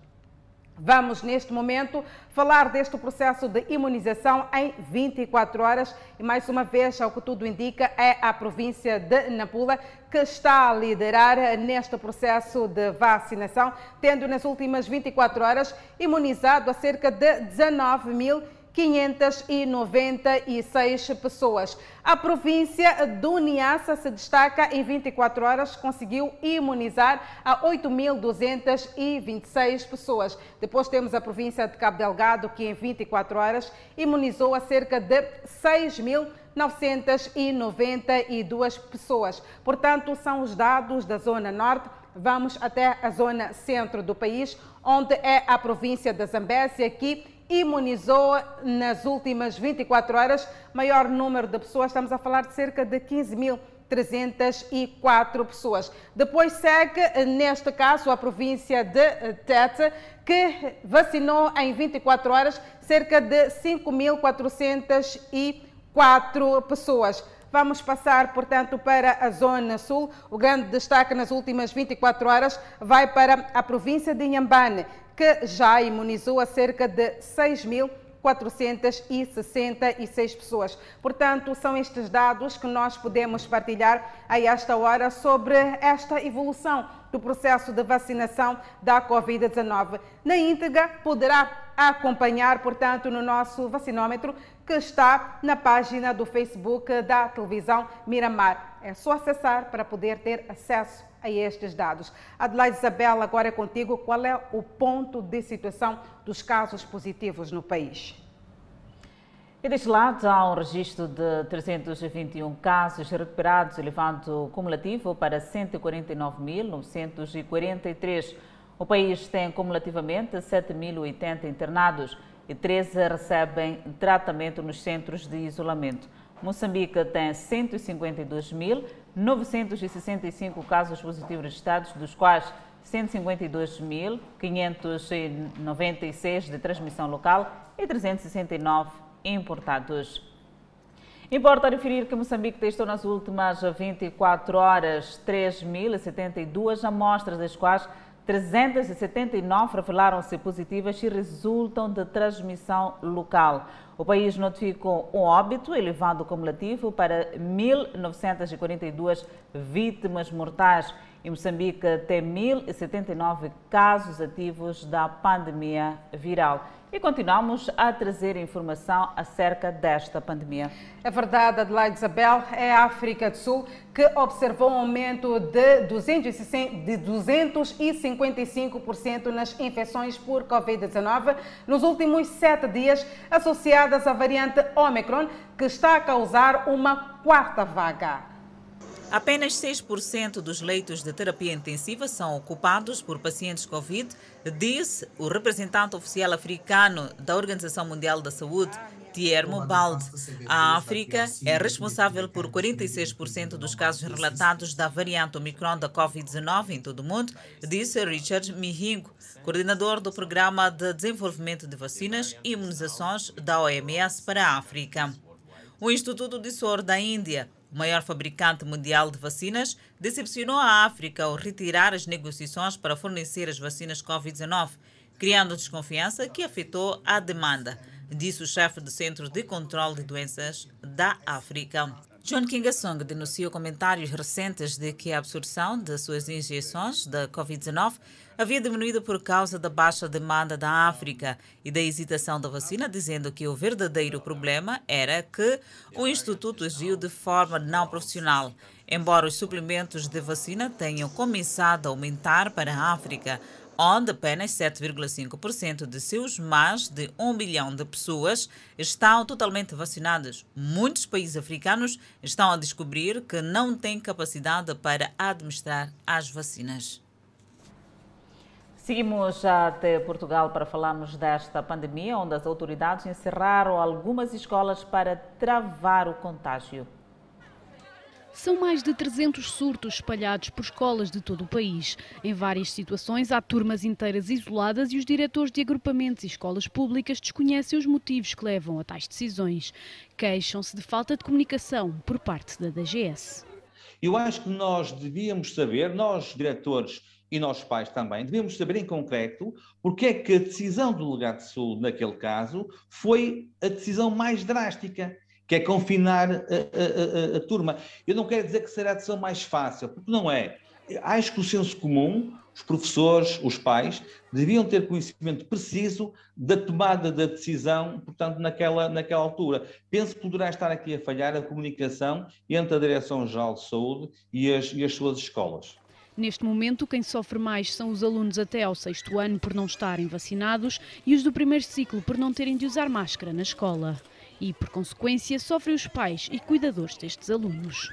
Vamos, neste momento, falar deste processo de imunização em 24 horas. E, mais uma vez, ao que tudo indica, é a província de Nampula que está a liderar neste processo de vacinação, tendo nas últimas 24 horas imunizado a cerca de 19 mil 596 pessoas. A província do Niassa se destaca em 24 horas, conseguiu imunizar a 8.226 pessoas. Depois temos a província de Cabo Delgado, que em 24 horas imunizou a cerca de 6.992 pessoas. Portanto, são os dados da Zona Norte. Vamos até a zona centro do país, onde é a província da Zambésia, que imunizou nas últimas 24 horas maior número de pessoas, estamos a falar de cerca de 15 mil. 304 pessoas. Depois segue, neste caso, a província de Tete, que vacinou em 24 horas cerca de 5.404 pessoas. Vamos passar, portanto, para a Zona Sul. O grande destaque nas últimas 24 horas vai para a província de Inhambane, que já imunizou a cerca de 6 mil 466 pessoas. Portanto, são estes dados que nós podemos partilhar a esta hora sobre esta evolução do processo de vacinação da Covid-19. Na íntegra, poderá acompanhar, portanto, no nosso vacinômetro que está na página do Facebook da televisão Miramar. É só acessar para poder ter acesso a estes dados. Adelaide Isabel, agora é contigo. Qual é o ponto de situação dos casos positivos no país? E deste lado, há um registro de 321 casos recuperados, elevando o cumulativo para 149.943. O país tem cumulativamente 7.080 internados e 13 recebem tratamento nos centros de isolamento. Moçambique tem 152.965 casos positivos registrados, dos quais 152.596 de transmissão local e 369 importados. Importa referir que Moçambique testou nas últimas 24 horas 3.072 amostras, das quais 379 revelaram-se positivas e resultam de transmissão local. O país notificou um óbito, elevando o cumulativo para 1.942 vítimas mortais. Em Moçambique, tem 1.079 casos ativos da pandemia viral. E continuamos a trazer informação acerca desta pandemia. É verdade, Adelaide Isabel, é a África do Sul que observou um aumento de 255% nas infecções por Covid-19 nos últimos sete dias, associadas à variante Omicron, que está a causar uma quarta vaga. Apenas 6% dos leitos de terapia intensiva são ocupados por pacientes Covid, disse o representante oficial africano da Organização Mundial da Saúde, Thierry Balde. A África é responsável por 46% dos casos relatados da variante Omicron da Covid-19 em todo o mundo, disse Richard Mihingo, coordenador do Programa de Desenvolvimento de Vacinas e Imunizações da OMS para a África. O Instituto de Sor da Índia o maior fabricante mundial de vacinas, decepcionou a África ao retirar as negociações para fornecer as vacinas Covid-19, criando desconfiança que afetou a demanda, disse o chefe do Centro de Controlo de Doenças da África. John Kingasong denunciou comentários recentes de que a absorção de suas injeções da Covid-19 havia diminuído por causa da baixa demanda da África e da hesitação da vacina, dizendo que o verdadeiro problema era que o Instituto agiu de forma não profissional. Embora os suplementos de vacina tenham começado a aumentar para a África, onde apenas 7,5% de seus mais de 1 bilhão de pessoas estão totalmente vacinadas. Muitos países africanos estão a descobrir que não têm capacidade para administrar as vacinas. Seguimos até Portugal para falarmos desta pandemia, onde as autoridades encerraram algumas escolas para travar o contágio. São mais de 300 surtos espalhados por escolas de todo o país. Em várias situações, há turmas inteiras isoladas e os diretores de agrupamentos e escolas públicas desconhecem os motivos que levam a tais decisões. Queixam-se de falta de comunicação por parte da DGS. Eu acho que nós devíamos saber, nós diretores e nós pais também, devíamos saber em concreto porque é que a decisão do delegado de saúde naquele caso foi a decisão mais drástica que é confinar a, a, a, a, turma. Eu não quero dizer que será a decisão mais fácil, porque não é. Acho que o senso comum, os professores, os pais, deviam ter conhecimento preciso da tomada da decisão, portanto, naquela, naquela altura. Penso que poderá estar aqui a falhar a comunicação entre a Direção-Geral de Saúde e as, e as suas escolas. Neste momento, quem sofre mais são os alunos até ao sexto ano por não estarem vacinados e os do primeiro ciclo por não terem de usar máscara na escola e, por consequência, sofrem os pais e cuidadores destes alunos.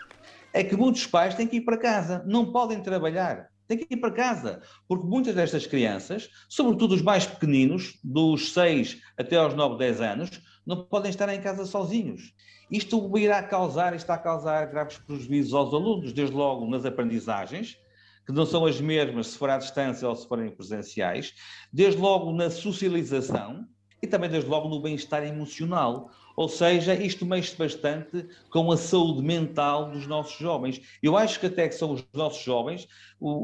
É que muitos pais têm que ir para casa, não podem trabalhar, têm que ir para casa, porque muitas destas crianças, sobretudo os mais pequeninos, dos 6 até aos 9, 10 anos, não podem estar em casa sozinhos. Isto irá causar, está a causar graves prejuízos aos alunos, desde logo nas aprendizagens, que não são as mesmas se for à distância ou se forem presenciais, desde logo na socialização e também, desde logo, no bem-estar emocional. Ou seja, isto mexe bastante com a saúde mental dos nossos jovens. Eu acho que até que são os nossos jovens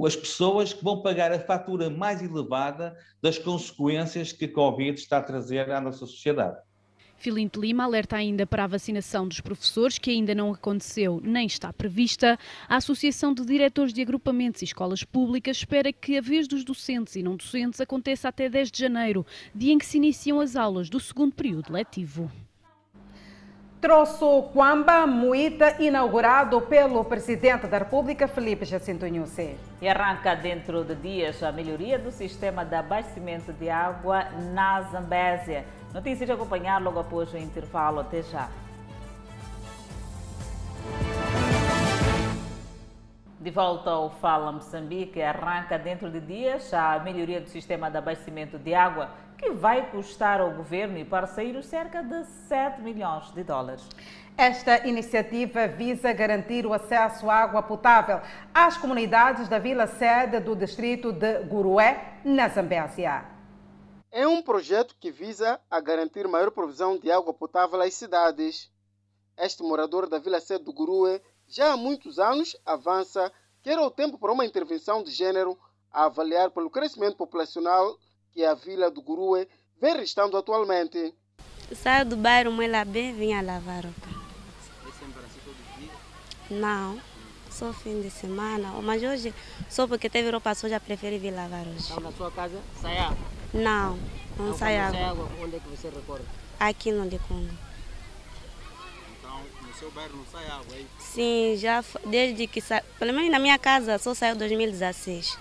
as pessoas que vão pagar a fatura mais elevada das consequências que a Covid está a trazer à nossa sociedade. Filinto Lima alerta ainda para a vacinação dos professores, que ainda não aconteceu nem está prevista. A Associação de Diretores de Agrupamentos e Escolas Públicas espera que a vez dos docentes e não docentes aconteça até 10 de janeiro, dia em que se iniciam as aulas do segundo período letivo. Troço Quamba Muita, inaugurado pelo Presidente da República, Felipe Jacinto Nhusse. E arranca dentro de dias a melhoria do sistema de abastecimento de água na Zambésia. Notícias a acompanhar logo após o intervalo. Até já. De volta ao Fala Moçambique, arranca dentro de dias a melhoria do sistema de abastecimento de água que vai custar ao governo e parceiros cerca de 7 milhões de dólares. Esta iniciativa visa garantir o acesso à água potável às comunidades da vila sede do distrito de Gurué, na Zambésia. É um projeto que visa a garantir maior provisão de água potável às cidades. Este morador da vila sede do Gurué já há muitos anos avança que era o tempo para uma intervenção de gênero a avaliar pelo crescimento populacional que a vila do Gurue vem restando atualmente. Saio do bairro Moela bem vinha lavar roupa. Não, só fim de semana. Mas hoje, só porque teve roupa suja, preferi vir lavar hoje. Então, na sua casa, sai Não, não Então, sai água. sai água, onde é que você recorre? Aqui no Licungo. Então, no seu bairro não sai água aí? Sim, já desde que sa... pelo menos na minha casa só saiu 2016.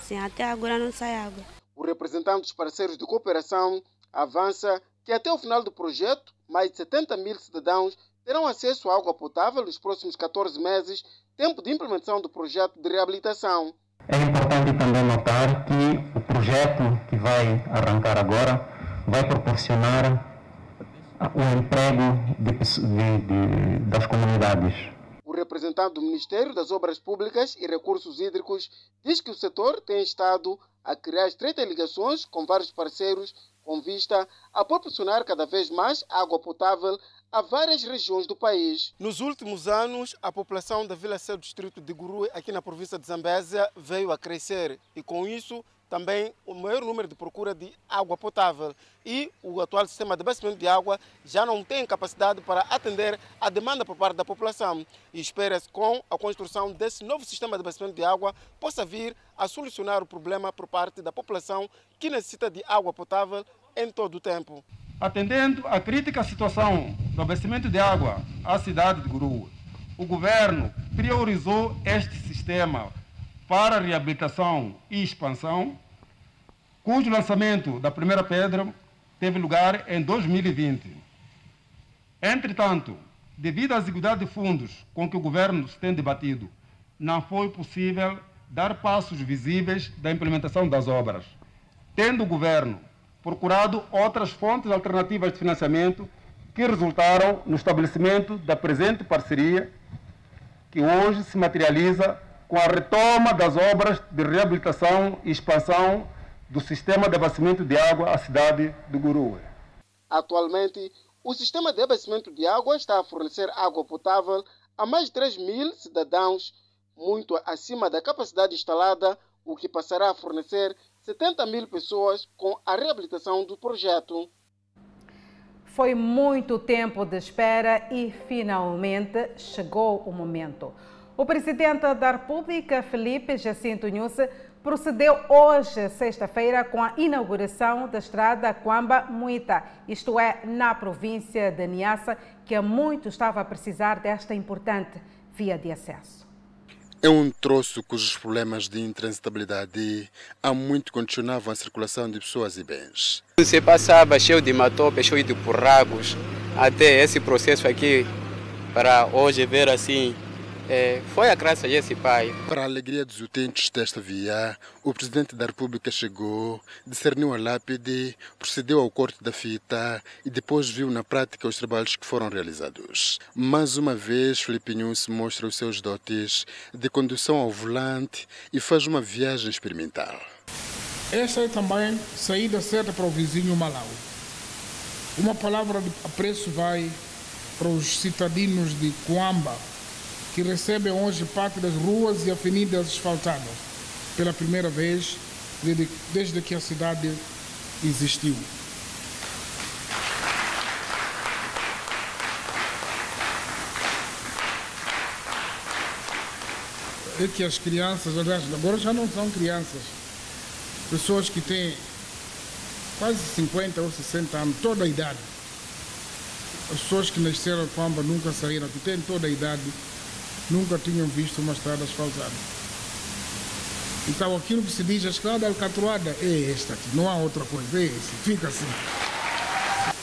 Sim, até agora não sai água. O representante dos parceiros de cooperação avança que até o final do projeto, mais de 70 mil cidadãos terão acesso à água potável nos próximos 14 meses, tempo de implementação do projeto de reabilitação. É importante também notar que projeto que vai arrancar agora vai proporcionar o emprego de de- de- das comunidades. O representante do Ministério das Obras Públicas e Recursos Hídricos diz que o setor tem estado a criar estreitas ligações com vários parceiros com vista a proporcionar cada vez mais água potável a várias regiões do país. Nos últimos anos, a população da Vila C do distrito de Gurue, aqui na província de Zambésia, veio a crescer e com isso também o maior número de procura de água potável. E o atual sistema de abastecimento de água já não tem capacidade para atender a demanda por parte da população. E espera-se com a construção desse novo sistema de abastecimento de água possa vir a solucionar o problema por parte da população que necessita de água potável em todo o tempo. Atendendo à crítica situação do abastecimento de água à cidade de Guru, o governo priorizou este sistema para reabilitação e expansão, cujo lançamento da primeira pedra teve lugar em 2020. Entretanto, devido à exiguidade de fundos com que o governo se tem debatido, não foi possível dar passos visíveis da implementação das obras, tendo o governo procurado outras fontes alternativas de financiamento que resultaram no estabelecimento da presente parceria, que hoje se materializa com a retoma das obras de reabilitação e expansão do sistema de abastecimento de água à cidade de Gurue. Atualmente, o sistema de abastecimento de água está a fornecer água potável a mais de 3 mil cidadãos, muito acima da capacidade instalada, o que passará a fornecer 70 mil pessoas com a reabilitação do projeto. Foi muito tempo de espera e finalmente chegou o momento. O presidente da República, Felipe Jacinto Nunes, procedeu hoje, sexta-feira, com a inauguração da estrada Quamba-Muita, isto é, na província de Niassa, que há muito estava a precisar desta importante via de acesso. É um troço cujos problemas de intransitabilidade há muito condicionavam a circulação de pessoas e bens. Você passava cheio de matope, cheio de burracos, até esse processo aqui, para hoje ver assim, é, foi a graça desse pai. Para a alegria dos utentes desta via, o Presidente da República chegou, discerniu a lápide, procedeu ao corte da fita e depois viu na prática os trabalhos que foram realizados. Mais uma vez, Felipe Nunes mostra os seus dotes de condução ao volante e faz uma viagem experimental. Esta é também saída certa para o vizinho Malawi. Uma palavra de apreço vai para os cidadãos de Coamba, que recebem hoje parte das ruas e avenidas asfaltadas pela primeira vez desde, desde que a cidade existiu. É que as crianças, aliás, agora já não são crianças, pessoas que têm quase 50 ou 60 anos, toda a idade. As pessoas que nasceram em Pamba nunca saíram, que têm toda a idade, nunca tinham visto uma estrada asfaltada. Então aquilo que se diz a estrada alcatroada é esta aqui, não há outra coisa, é esse, fica assim.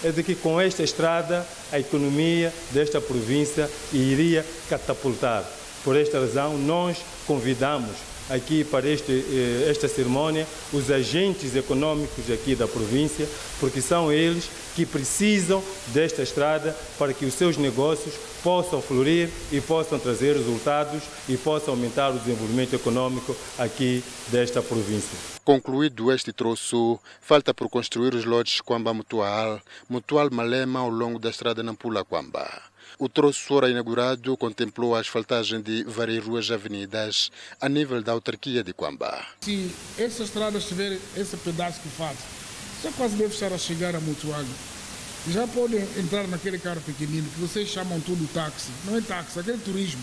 é de que com esta estrada a economia desta província iria catapultar. Por esta razão, nós convidamos aqui para este, eh, esta cerimônia os agentes econômicos aqui da província, porque são eles que precisam desta estrada para que os seus negócios possam florir e possam trazer resultados e possam aumentar o desenvolvimento econômico aqui desta província. Concluído este troço, falta por construir os lotes Quamba Mutual, Mutual Malema ao longo da estrada Nampula Quamba. O troço fora inaugurado contemplou a asfaltagem de várias ruas e avenidas a nível da autarquia de Quamba. Se essa estrada tiver esse pedaço que faz, já quase deve estar a chegar a Mutualho. Já podem entrar naquele carro pequenino que vocês chamam tudo táxi. Não é táxi, aquele turismo.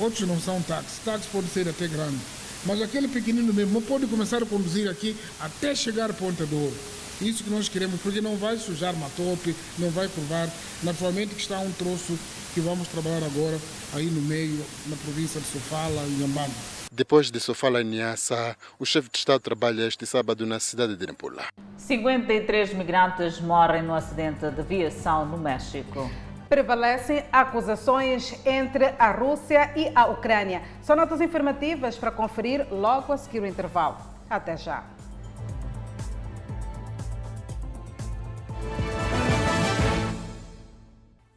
Outros não são táxi. Táxi pode ser até grande. Mas aquele pequenino mesmo pode começar a conduzir aqui até chegar a Ponta do Ouro. Isso que nós queremos, porque não vai sujar Matope, não vai curvar. Naturalmente que está um troço que vamos trabalhar agora aí no meio, na província de Sofala e Nhambane. Depois de Sofala e Niassa, o chefe de Estado trabalha este sábado na cidade de Nampula. 53 migrantes morrem no acidente de aviação no México prevalecem acusações entre a Rússia e a Ucrânia. São notas informativas para conferir logo a seguir o intervalo. Até já.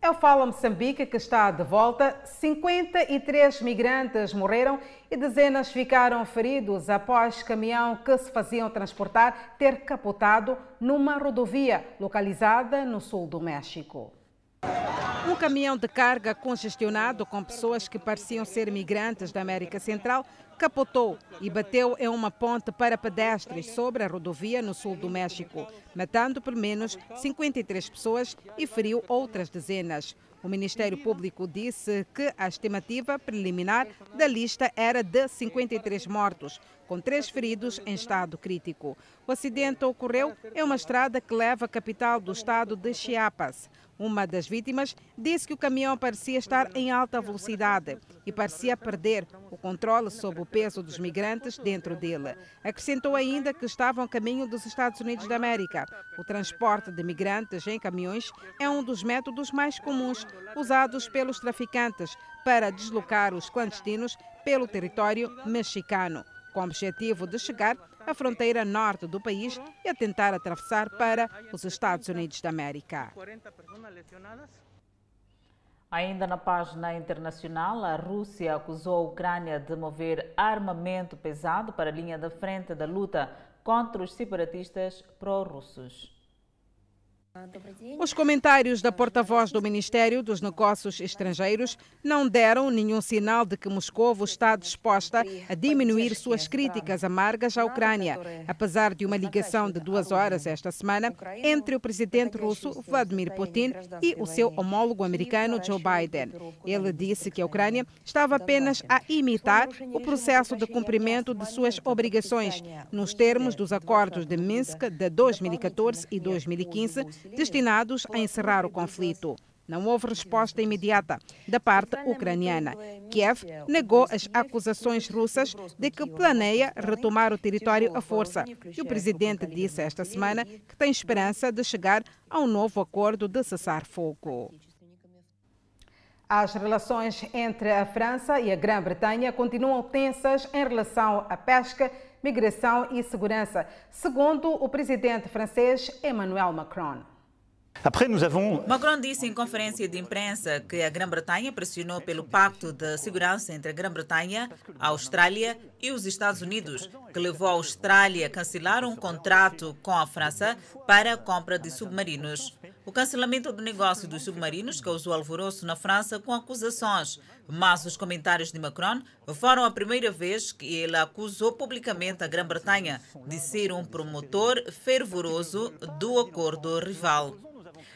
É o Fala Moçambique que está de volta. 53 migrantes morreram e dezenas ficaram feridos após caminhão que se faziam transportar ter capotado numa rodovia localizada no sul do México. Um caminhão de carga congestionado com pessoas que pareciam ser migrantes da América Central capotou e bateu em uma ponte para pedestres sobre a rodovia no sul do México, matando pelo menos 53 pessoas e feriu outras dezenas. O Ministério Público disse que a estimativa preliminar da lista era de 53 mortos, com três feridos em estado crítico. O acidente ocorreu em uma estrada que leva à capital do estado de Chiapas. Uma das vítimas disse que o caminhão parecia estar em alta velocidade e parecia perder o controle sobre o peso dos migrantes dentro dele. Acrescentou ainda que estavam a caminho dos Estados Unidos da América. O transporte de migrantes em caminhões é um dos métodos mais comuns usados pelos traficantes para deslocar os clandestinos pelo território mexicano, com o objetivo de chegar à fronteira norte do país e a tentar atravessar para os Estados Unidos da América. Ainda na página internacional, a Rússia acusou a Ucrânia de mover armamento pesado para a linha da frente da luta contra os separatistas pró-russos. Os comentários da porta-voz do Ministério dos Negócios Estrangeiros não deram nenhum sinal de que Moscou está disposta a diminuir suas críticas amargas à Ucrânia, apesar de uma ligação de duas horas esta semana entre o presidente russo Vladimir Putin e o seu homólogo americano Joe Biden. Ele disse que a Ucrânia estava apenas a imitar o processo de cumprimento de suas obrigações nos termos dos acordos de Minsk de 2014 e 2015 destinados a encerrar o conflito. Não houve resposta imediata da parte ucraniana. Kiev negou as acusações russas de que planeia retomar o território à força. E o presidente disse esta semana que tem esperança de chegar a um novo acordo de cessar-fogo. As relações entre a França e a Grã-Bretanha continuam tensas em relação à pesca, migração e segurança, segundo o presidente francês Emmanuel Macron. Macron disse em conferência de imprensa que a Grã-Bretanha pressionou pelo Pacto de Segurança entre a Grã-Bretanha, a Austrália e os Estados Unidos, que levou a Austrália a cancelar um contrato com a França para a compra de submarinos. O cancelamento do negócio dos submarinos causou alvoroço na França com acusações, mas os comentários de Macron foram a primeira vez que ele acusou publicamente a Grã-Bretanha de ser um promotor fervoroso do acordo rival.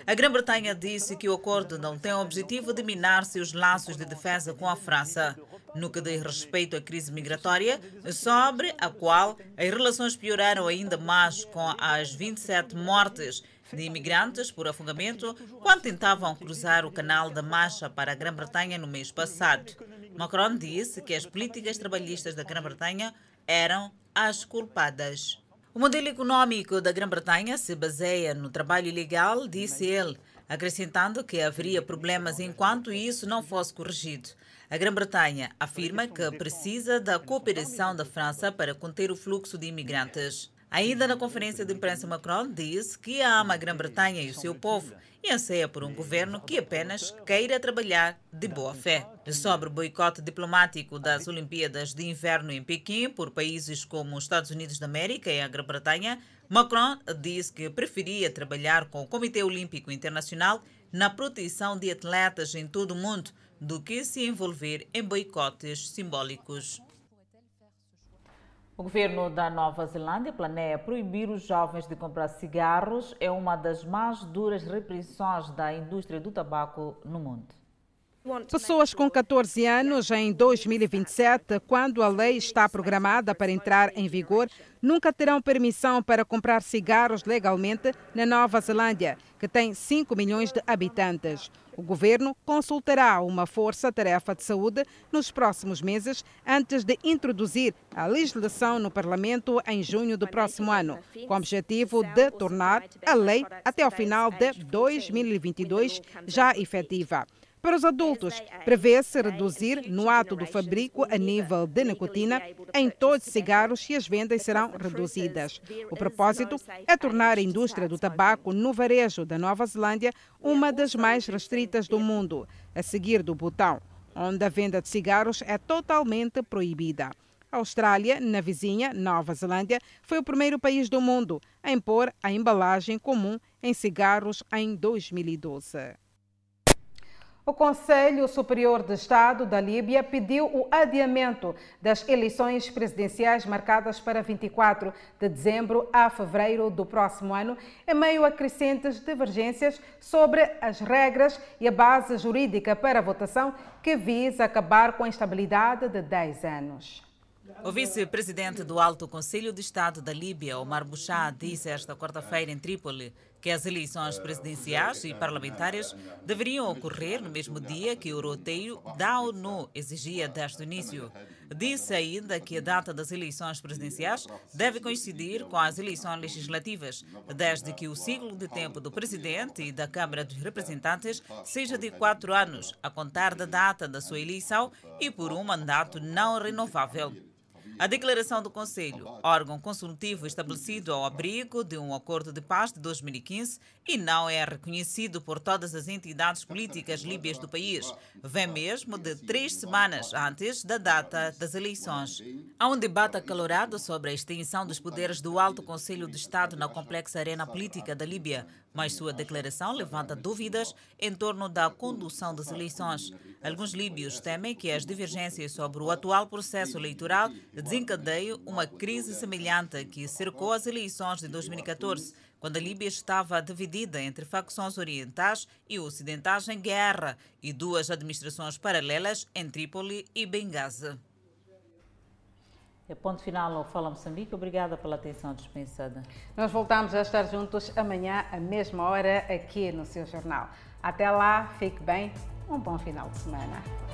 A Grã-Bretanha disse que o acordo não tem o objetivo de minar seus laços de defesa com a França. No que diz respeito à crise migratória, sobre a qual as relações pioraram ainda mais com as 27 mortes de imigrantes por afogamento quando tentavam cruzar o canal da Mancha para a Grã-Bretanha no mês passado. Macron disse que as políticas trabalhistas da Grã-Bretanha eram as culpadas. O modelo econômico da Grã-Bretanha se baseia no trabalho ilegal, disse ele, acrescentando que haveria problemas enquanto isso não fosse corrigido. A Grã-Bretanha afirma que precisa da cooperação da França para conter o fluxo de imigrantes. Ainda na conferência de imprensa, Macron disse que ama a Grã-Bretanha e o seu povo e anseia por um governo que apenas queira trabalhar de boa fé. Sobre o boicote diplomático das Olimpíadas de Inverno em Pequim por países como os Estados Unidos da América e a Grã-Bretanha, Macron disse que preferia trabalhar com o Comitê Olímpico Internacional na proteção de atletas em todo o mundo do que se envolver em boicotes simbólicos. O governo da Nova Zelândia planeia proibir os jovens de comprar cigarros. É uma das mais duras repressões da indústria do tabaco no mundo. Pessoas com 14 anos em 2027, quando a lei está programada para entrar em vigor, nunca terão permissão para comprar cigarros legalmente na Nova Zelândia, que tem 5 milhões de habitantes. O governo consultará uma força-tarefa de saúde nos próximos meses antes de introduzir a legislação no Parlamento em junho do próximo ano, com o objetivo de tornar a lei até ao final de 2022 já efetiva. Para os adultos, prevê-se reduzir no ato do fabrico a nível de nicotina em todos os cigarros e as vendas serão reduzidas. O propósito é tornar a indústria do tabaco no varejo da Nova Zelândia uma das mais restritas do mundo, a seguir do Butão, onde a venda de cigarros é totalmente proibida. A Austrália, na vizinha Nova Zelândia, foi o primeiro país do mundo a impor a embalagem comum em cigarros em 2012. O Conselho Superior de Estado da Líbia pediu o adiamento das eleições presidenciais marcadas para 24 de dezembro a fevereiro do próximo ano, em meio a crescentes divergências sobre as regras e a base jurídica para a votação que visa acabar com a instabilidade de 10 anos. O vice-presidente do Alto Conselho de Estado da Líbia, Omar Bouchá, disse esta quarta-feira em Trípoli que as eleições presidenciais e parlamentares deveriam ocorrer no mesmo dia que o roteio da ONU exigia desde o início. Disse ainda que a data das eleições presidenciais deve coincidir com as eleições legislativas, desde que o ciclo de tempo do presidente e da Câmara dos Representantes seja de quatro anos, a contar da data da sua eleição e por um mandato não renovável. A declaração do Conselho, órgão consultivo estabelecido ao abrigo de um acordo de paz de 2015 e não é reconhecido por todas as entidades políticas líbias do país, vem mesmo de três semanas antes da data das eleições. Há um debate acalorado sobre a extensão dos poderes do Alto Conselho de Estado na complexa arena política da Líbia, mas sua declaração levanta dúvidas em torno da condução das eleições. Alguns líbios temem que as divergências sobre o atual processo eleitoral desencadeiam uma crise semelhante que cercou as eleições de 2014, quando a Líbia estava dividida entre facções orientais e ocidentais em guerra e duas administrações paralelas em Trípoli e Benghazi. É ponto final ao Fala Moçambique. Obrigada pela atenção dispensada. Nós voltamos a estar juntos amanhã, à mesma hora, aqui no seu jornal. Até lá, fique bem um bom final de semana.